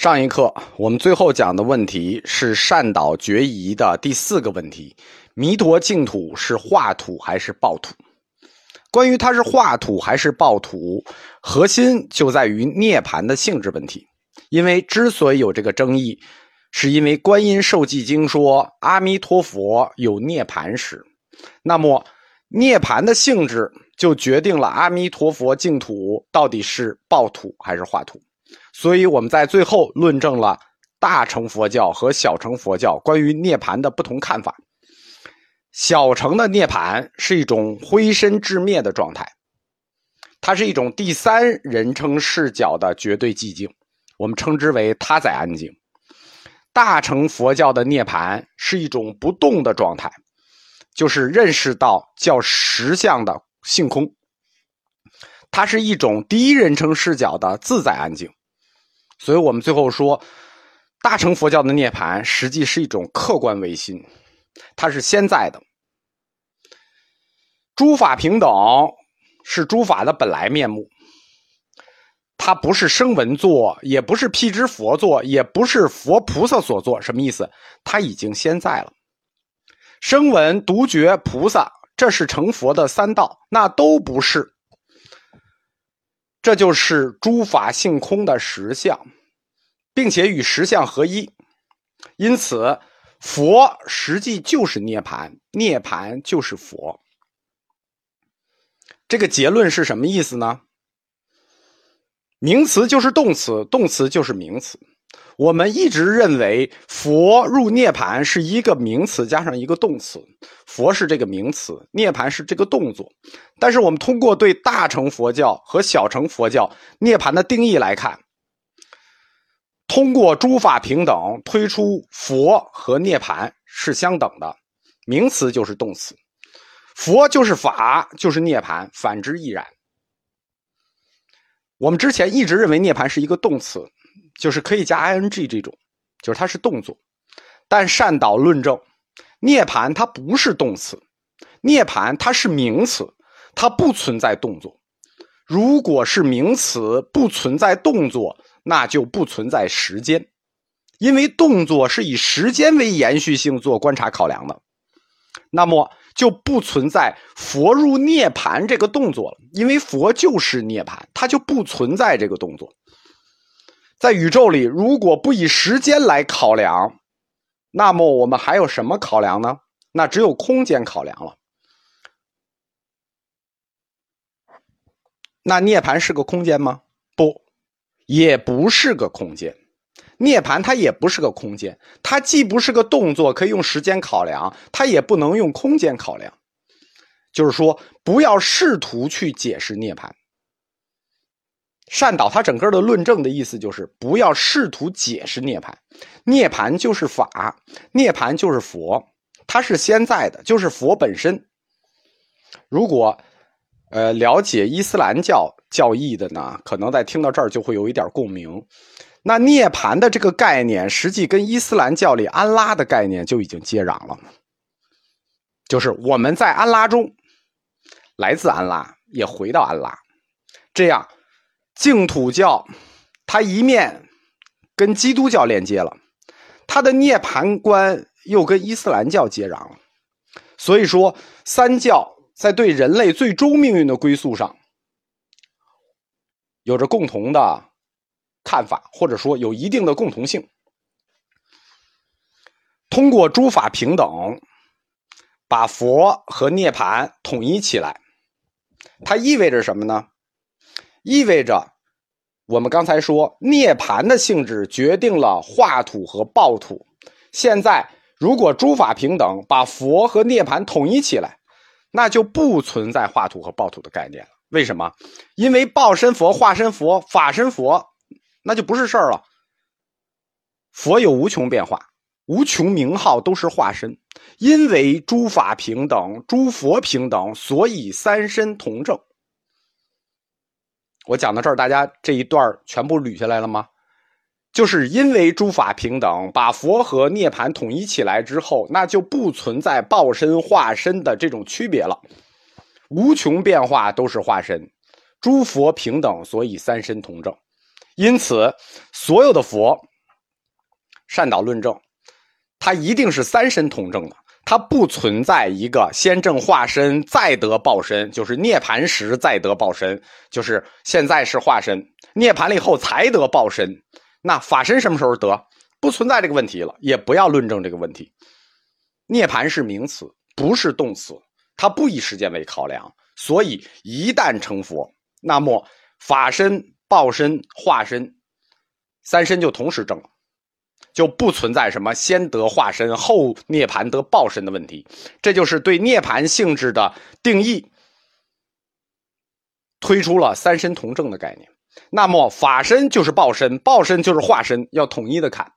上一课我们最后讲的问题是善导决疑的第四个问题：弥陀净土是化土还是爆土？关于它是化土还是爆土，核心就在于涅盘的性质问题。因为之所以有这个争议，是因为《观音受记经》说阿弥陀佛有涅盘时，那么涅盘的性质就决定了阿弥陀佛净土到底是爆土还是化土。所以我们在最后论证了大乘佛教和小乘佛教关于涅槃的不同看法。小乘的涅槃是一种灰身至灭的状态，它是一种第三人称视角的绝对寂静，我们称之为他在安静。大乘佛教的涅槃是一种不动的状态，就是认识到叫实相的性空，它是一种第一人称视角的自在安静。所以我们最后说，大乘佛教的涅槃实际是一种客观唯心，它是先在的。诸法平等是诸法的本来面目，它不是声闻作，也不是辟支佛作，也不是佛菩萨所作。什么意思？它已经先在了。声闻、独觉、菩萨，这是成佛的三道，那都不是。这就是诸法性空的实相，并且与实相合一，因此佛实际就是涅盘，涅盘就是佛。这个结论是什么意思呢？名词就是动词，动词就是名词。我们一直认为佛入涅盘是一个名词加上一个动词，佛是这个名词，涅盘是这个动作。但是我们通过对大乘佛教和小乘佛教涅盘的定义来看，通过诸法平等推出佛和涅盘是相等的，名词就是动词，佛就是法就是涅盘，反之亦然。我们之前一直认为涅盘是一个动词。就是可以加 ing 这种，就是它是动作，但善导论证，涅盘它不是动词，涅盘它是名词，它不存在动作。如果是名词不存在动作，那就不存在时间，因为动作是以时间为延续性做观察考量的，那么就不存在佛入涅盘这个动作了，因为佛就是涅盘，它就不存在这个动作。在宇宙里，如果不以时间来考量，那么我们还有什么考量呢？那只有空间考量了。那涅盘是个空间吗？不，也不是个空间。涅盘它也不是个空间，它既不是个动作，可以用时间考量，它也不能用空间考量。就是说，不要试图去解释涅盘。善导他整个的论证的意思就是不要试图解释涅槃，涅槃就是法，涅槃就是佛，它是现在的，就是佛本身。如果呃了解伊斯兰教教义的呢，可能在听到这儿就会有一点共鸣。那涅槃的这个概念，实际跟伊斯兰教里安拉的概念就已经接壤了，就是我们在安拉中，来自安拉，也回到安拉，这样。净土教，它一面跟基督教连接了，它的涅盘观又跟伊斯兰教接壤了。所以说，三教在对人类最终命运的归宿上，有着共同的看法，或者说有一定的共同性。通过诸法平等，把佛和涅盘统一起来，它意味着什么呢？意味着，我们刚才说涅盘的性质决定了化土和爆土。现在，如果诸法平等，把佛和涅盘统一起来，那就不存在化土和爆土的概念了。为什么？因为报身佛、化身佛、法身佛，那就不是事儿了。佛有无穷变化，无穷名号都是化身。因为诸法平等，诸佛平等，所以三身同证。我讲到这儿，大家这一段全部捋下来了吗？就是因为诸法平等，把佛和涅盘统一起来之后，那就不存在报身化身的这种区别了。无穷变化都是化身，诸佛平等，所以三身同证。因此，所有的佛善导论证，它一定是三身同证的，它不存在一个先证化身再得报身，就是涅盘时再得报身，就是现在是化身，涅盘了以后才得报身。那法身什么时候得？不存在这个问题了，也不要论证这个问题。涅盘是名词，不是动词，它不以时间为考量，所以一旦成佛，那么法身、报身、化身三身就同时证了，就不存在什么先得化身后涅盘得报身的问题。这就是对涅盘性质的定义，推出了三身同证的概念。那么法身就是报身，报身就是化身，要统一的看。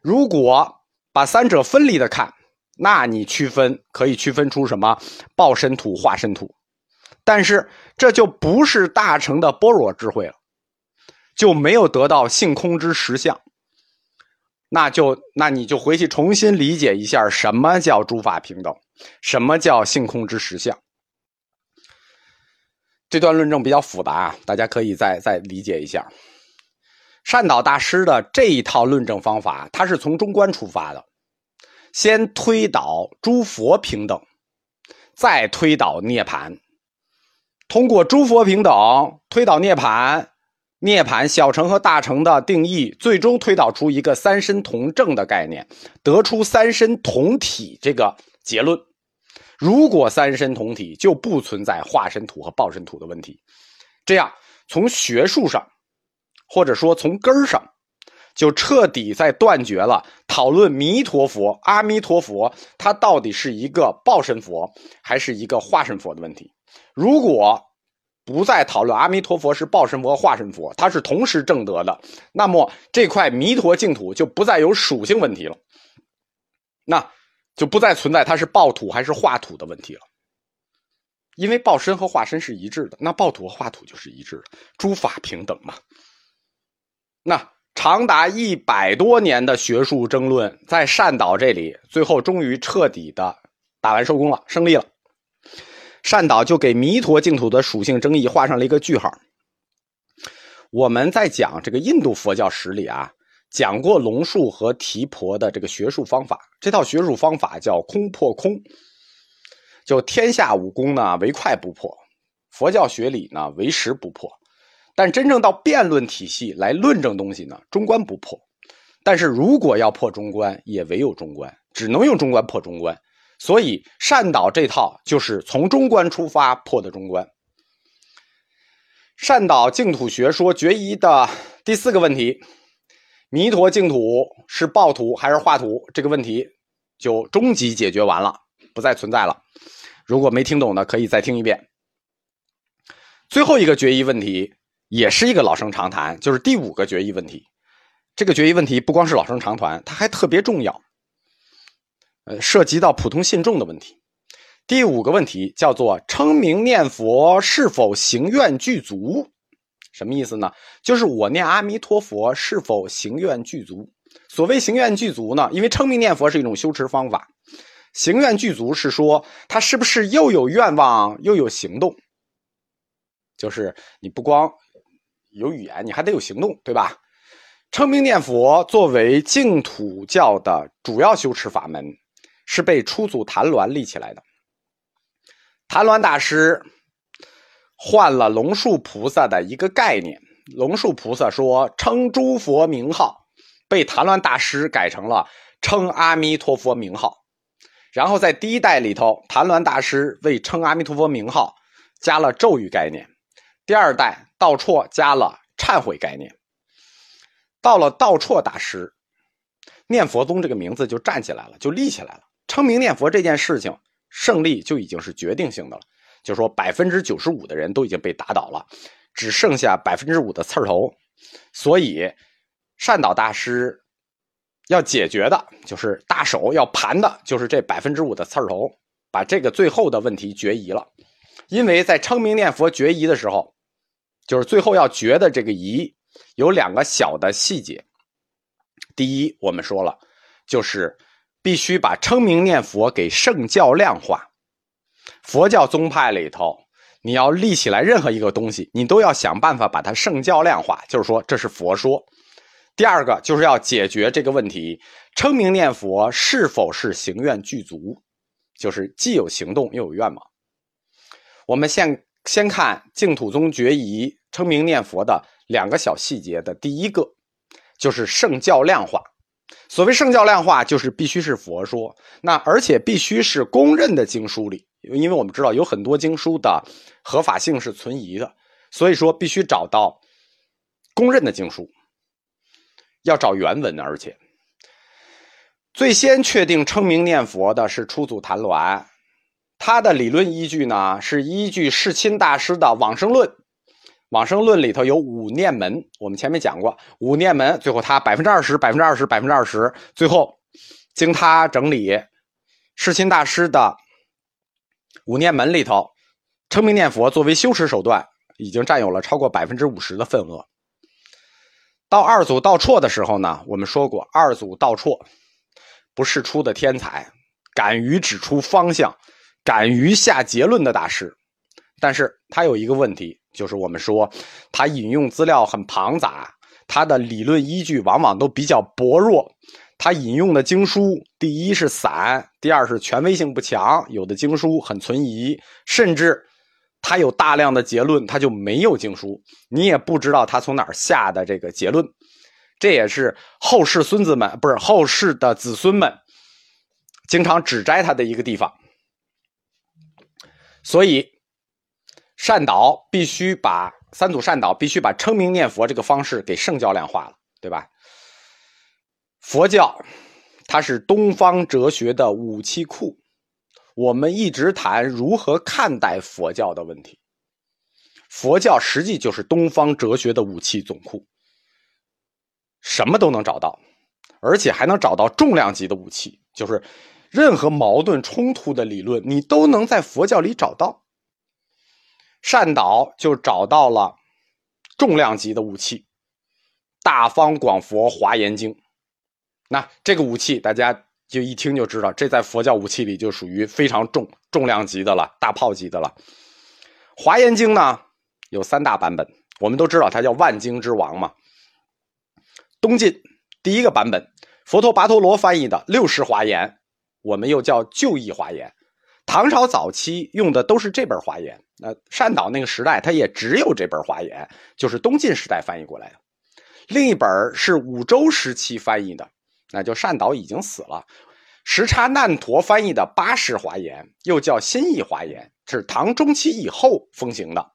如果把三者分离的看，那你区分可以区分出什么报身土、化身土，但是这就不是大乘的般若智慧了，就没有得到性空之实相。那就那你就回去重新理解一下什么叫诸法平等，什么叫性空之实相。这段论证比较复杂，大家可以再再理解一下。善导大师的这一套论证方法，他是从中观出发的，先推导诸佛平等，再推导涅槃。通过诸佛平等推导涅槃，涅盘小乘和大乘的定义，最终推导出一个三身同证的概念，得出三身同体这个结论。如果三身同体，就不存在化身土和报身土的问题。这样，从学术上，或者说从根儿上，就彻底在断绝了讨论弥陀佛、阿弥陀佛，它到底是一个报身佛还是一个化身佛的问题。如果不再讨论阿弥陀佛是报身佛、化身佛，它是同时正德的，那么这块弥陀净土就不再有属性问题了。那。就不再存在它是报土还是化土的问题了，因为报身和化身是一致的，那报土和化土就是一致的，诸法平等嘛。那长达一百多年的学术争论，在善导这里，最后终于彻底的打完收工了，胜利了。善导就给弥陀净土的属性争议画上了一个句号。我们在讲这个印度佛教史里啊。讲过龙树和提婆的这个学术方法，这套学术方法叫空破空，就天下武功呢唯快不破，佛教学理呢唯实不破，但真正到辩论体系来论证东西呢，中观不破。但是如果要破中观，也唯有中观，只能用中观破中观。所以善导这套就是从中观出发破的中观。善导净土学说决疑的第四个问题。弥陀净土是报土还是化土？这个问题就终极解决完了，不再存在了。如果没听懂的，可以再听一遍。最后一个决议问题也是一个老生常谈，就是第五个决议问题。这个决议问题不光是老生常谈，它还特别重要，呃，涉及到普通信众的问题。第五个问题叫做称名念佛是否行愿具足？什么意思呢？就是我念阿弥陀佛是否行愿具足？所谓行愿具足呢？因为称名念佛是一种修持方法，行愿具足是说他是不是又有愿望又有行动？就是你不光有语言，你还得有行动，对吧？称名念佛作为净土教的主要修持法门，是被初祖谭鸾立起来的。谭鸾大师。换了龙树菩萨的一个概念，龙树菩萨说称诸佛名号，被谭鸾大师改成了称阿弥陀佛名号。然后在第一代里头，谭鸾大师为称阿弥陀佛名号加了咒语概念；第二代道绰加了忏悔概念。到了道绰大师，念佛宗这个名字就站起来了，就立起来了。称名念佛这件事情胜利就已经是决定性的了。就说百分之九十五的人都已经被打倒了，只剩下百分之五的刺儿头，所以善导大师要解决的就是大手要盘的，就是这百分之五的刺儿头，把这个最后的问题决疑了。因为在称名念佛决疑的时候，就是最后要决的这个疑有两个小的细节。第一，我们说了，就是必须把称名念佛给圣教量化。佛教宗派里头，你要立起来任何一个东西，你都要想办法把它圣教量化，就是说这是佛说。第二个就是要解决这个问题：称名念佛是否是行愿具足？就是既有行动又有愿望。我们先先看净土宗决疑称名念佛的两个小细节的第一个，就是圣教量化。所谓圣教量化，就是必须是佛说，那而且必须是公认的经书里，因为我们知道有很多经书的合法性是存疑的，所以说必须找到公认的经书。要找原文，而且最先确定称名念佛的是初祖谭鸾，他的理论依据呢是依据世亲大师的《往生论》，《往生论》里头有五念门，我们前面讲过五念门，最后他百分之二十，百分之二十，百分之二十，最后经他整理，世亲大师的五念门里头，称名念佛作为修持手段，已经占有了超过百分之五十的份额。到二祖道绰的时候呢，我们说过，二祖道绰不是出的天才，敢于指出方向，敢于下结论的大师。但是他有一个问题，就是我们说他引用资料很庞杂，他的理论依据往往都比较薄弱。他引用的经书，第一是散，第二是权威性不强，有的经书很存疑，甚至。他有大量的结论，他就没有经书，你也不知道他从哪儿下的这个结论，这也是后世孙子们不是后世的子孙们经常指摘他的一个地方。所以，善导必须把三祖善导必须把称名念佛这个方式给圣教量化了，对吧？佛教它是东方哲学的武器库。我们一直谈如何看待佛教的问题。佛教实际就是东方哲学的武器总库，什么都能找到，而且还能找到重量级的武器，就是任何矛盾冲突的理论，你都能在佛教里找到。善导就找到了重量级的武器，《大方广佛华严经》。那这个武器，大家。就一听就知道，这在佛教武器里就属于非常重重量级的了，大炮级的了。华严经呢有三大版本，我们都知道它叫万经之王嘛。东晋第一个版本，佛陀跋陀罗翻译的六世华严，我们又叫旧义华严。唐朝早期用的都是这本华严，那善导那个时代，它也只有这本华严，就是东晋时代翻译过来的。另一本是五周时期翻译的。那就善导已经死了，时差难陀翻译的八世华严，又叫新义华严，是唐中期以后风行的。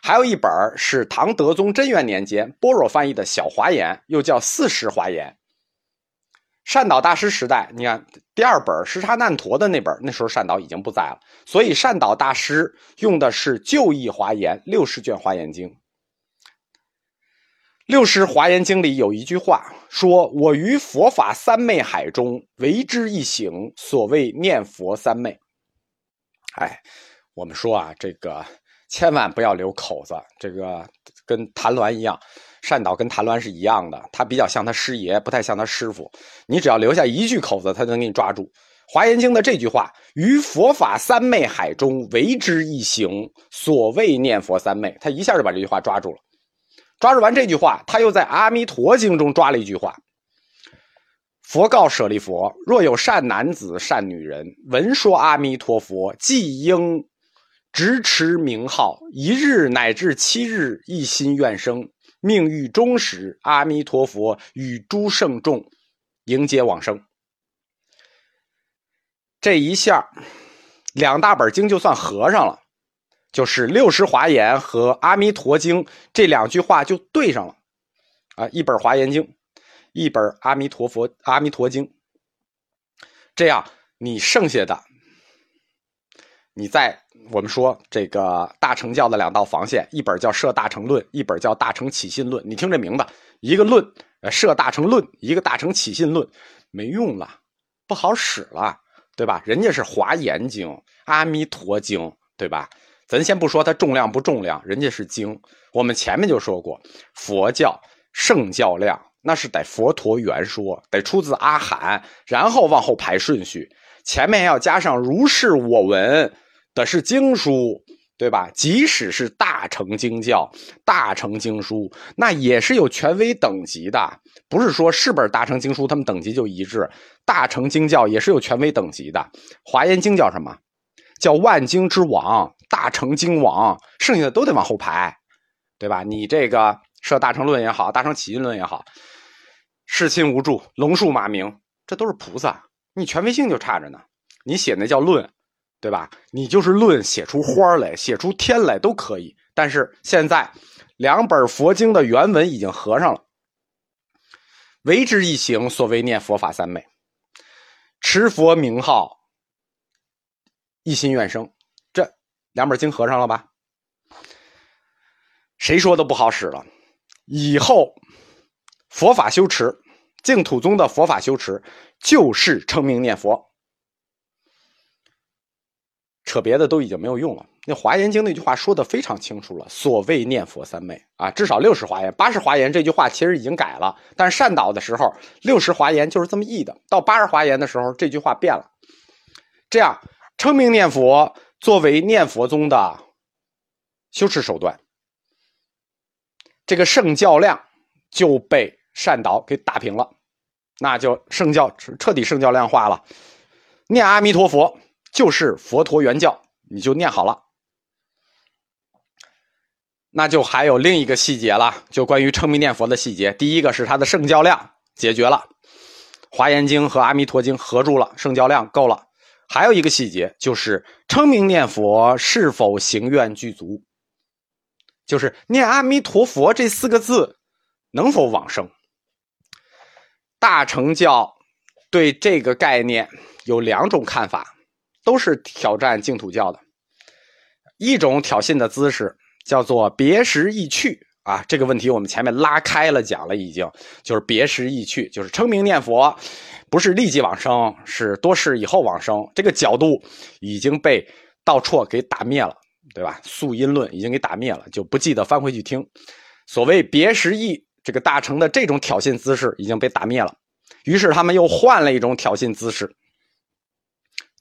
还有一本是唐德宗贞元年间般若翻译的小华严，又叫四世华严。善导大师时代，你看第二本时差难陀的那本，那时候善导已经不在了，所以善导大师用的是旧义华严六十卷华严经。六十华严经里有一句话说：“我于佛法三昧海中为之一行，所谓念佛三昧。”哎，我们说啊，这个千万不要留口子。这个跟谭鸾一样，善导跟谭鸾是一样的，他比较像他师爷，不太像他师傅。你只要留下一句口子，他就能给你抓住。华严经的这句话：“于佛法三昧海中为之一行，所谓念佛三昧。”他一下就把这句话抓住了。抓住完这句话，他又在《阿弥陀经》中抓了一句话：“佛告舍利弗，若有善男子、善女人，闻说阿弥陀佛，即应直持名号，一日乃至七日，一心愿生，命欲终时，阿弥陀佛与诸圣众迎接往生。”这一下，两大本经就算合上了。就是六十华严和阿弥陀经这两句话就对上了，啊，一本华严经，一本阿弥陀佛阿弥陀经，这样你剩下的，你在我们说这个大乘教的两道防线，一本叫摄大乘论，一本叫大乘起信论。你听这名字，一个论摄大乘论，一个大乘起信论，没用了，不好使了，对吧？人家是华严经、阿弥陀经，对吧？咱先不说它重量不重量，人家是经。我们前面就说过，佛教圣教量那是得佛陀原说，得出自阿含，然后往后排顺序，前面要加上如是我闻的是经书，对吧？即使是大乘经教、大乘经书，那也是有权威等级的，不是说是本大乘经书他们等级就一致。大乘经教也是有权威等级的。华严经叫什么？叫万经之王，大乘经王，剩下的都得往后排，对吧？你这个设大乘论也好，大乘起因论也好，世亲无助，龙树马明，这都是菩萨，你权威性就差着呢。你写那叫论。对吧？你就是论写出花来，写出天来都可以。但是现在两本佛经的原文已经合上了，为之一行，所谓念佛法三昧，持佛名号，一心愿生。这两本经合上了吧？谁说的不好使了？以后佛法修持，净土宗的佛法修持就是称名念佛。扯别的都已经没有用了。那《华严经》那句话说的非常清楚了，所谓念佛三昧啊，至少六十华严、八十华严这句话其实已经改了。但是善导的时候，六十华严就是这么译的。到八十华严的时候，这句话变了。这样称名念佛作为念佛宗的修持手段，这个圣教量就被善导给打平了，那就圣教彻底圣教量化了。念阿弥陀佛。就是佛陀原教，你就念好了。那就还有另一个细节了，就关于称名念佛的细节。第一个是它的圣教量解决了，《华严经》和《阿弥陀经》合住了，圣教量够了。还有一个细节就是称名念佛是否行愿具足，就是念阿弥陀佛这四个字能否往生。大乘教对这个概念有两种看法。都是挑战净土教的一种挑衅的姿势，叫做别时易去啊。这个问题我们前面拉开了讲了，已经就是别时易去，就是称名念佛，不是立即往生，是多世以后往生。这个角度已经被道绰给打灭了，对吧？素因论已经给打灭了，就不记得翻回去听。所谓别时易，这个大乘的这种挑衅姿势已经被打灭了，于是他们又换了一种挑衅姿势。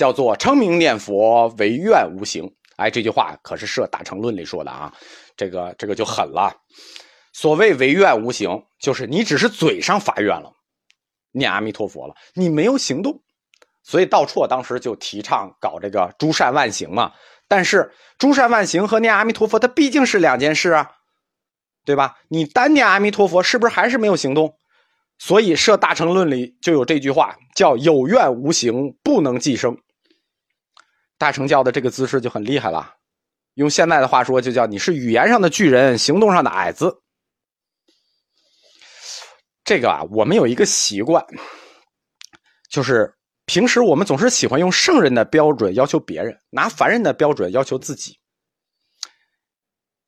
叫做称名念佛唯愿无行，哎，这句话可是《设大乘论》里说的啊，这个这个就狠了。所谓唯愿无行，就是你只是嘴上发愿了，念阿弥陀佛了，你没有行动。所以道绰当时就提倡搞这个诸善万行嘛。但是诸善万行和念阿弥陀佛，它毕竟是两件事啊，对吧？你单念阿弥陀佛，是不是还是没有行动？所以《设大乘论》里就有这句话，叫“有愿无行，不能寄生”。大乘教的这个姿势就很厉害了，用现在的话说，就叫你是语言上的巨人，行动上的矮子。这个啊，我们有一个习惯，就是平时我们总是喜欢用圣人的标准要求别人，拿凡人的标准要求自己。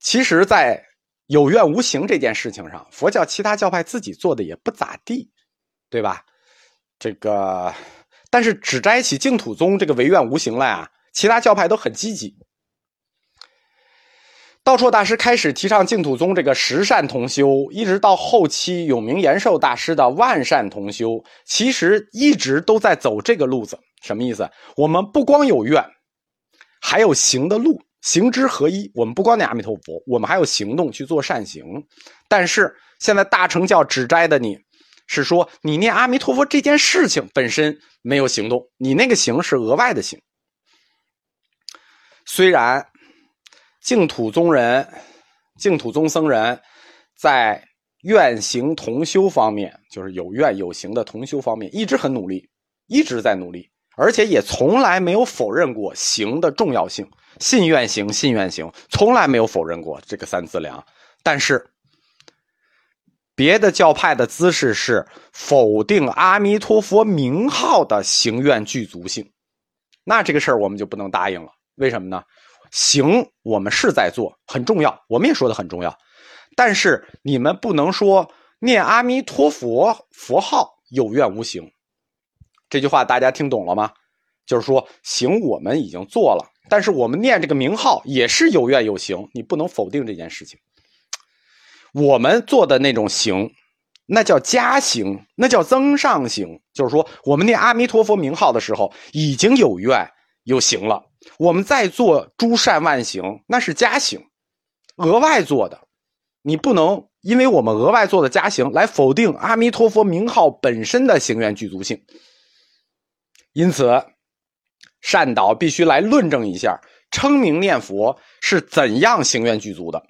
其实，在有愿无形这件事情上，佛教其他教派自己做的也不咋地，对吧？这个，但是只摘起净土宗这个唯愿无形来啊，其他教派都很积极。道绰大师开始提倡净土宗这个十善同修，一直到后期永明延寿大师的万善同修，其实一直都在走这个路子。什么意思？我们不光有愿，还有行的路。行之合一，我们不光念阿弥陀佛，我们还有行动去做善行。但是现在大乘教指摘的你，是说你念阿弥陀佛这件事情本身没有行动，你那个行是额外的行。虽然净土宗人、净土宗僧人在愿行同修方面，就是有愿有行的同修方面，一直很努力，一直在努力，而且也从来没有否认过行的重要性。信愿行，信愿行，从来没有否认过这个三资粮。但是，别的教派的姿势是否定阿弥陀佛名号的行愿具足性。那这个事儿我们就不能答应了。为什么呢？行我们是在做，很重要，我们也说的很重要。但是你们不能说念阿弥陀佛佛号有愿无行。这句话大家听懂了吗？就是说行我们已经做了。但是我们念这个名号也是有愿有行，你不能否定这件事情。我们做的那种行，那叫加行，那叫增上行。就是说，我们念阿弥陀佛名号的时候，已经有愿有行了，我们在做诸善万行，那是加行，额外做的。你不能因为我们额外做的加行来否定阿弥陀佛名号本身的行愿具足性。因此，善导必须来论证一下称名念佛是怎样行愿具足的。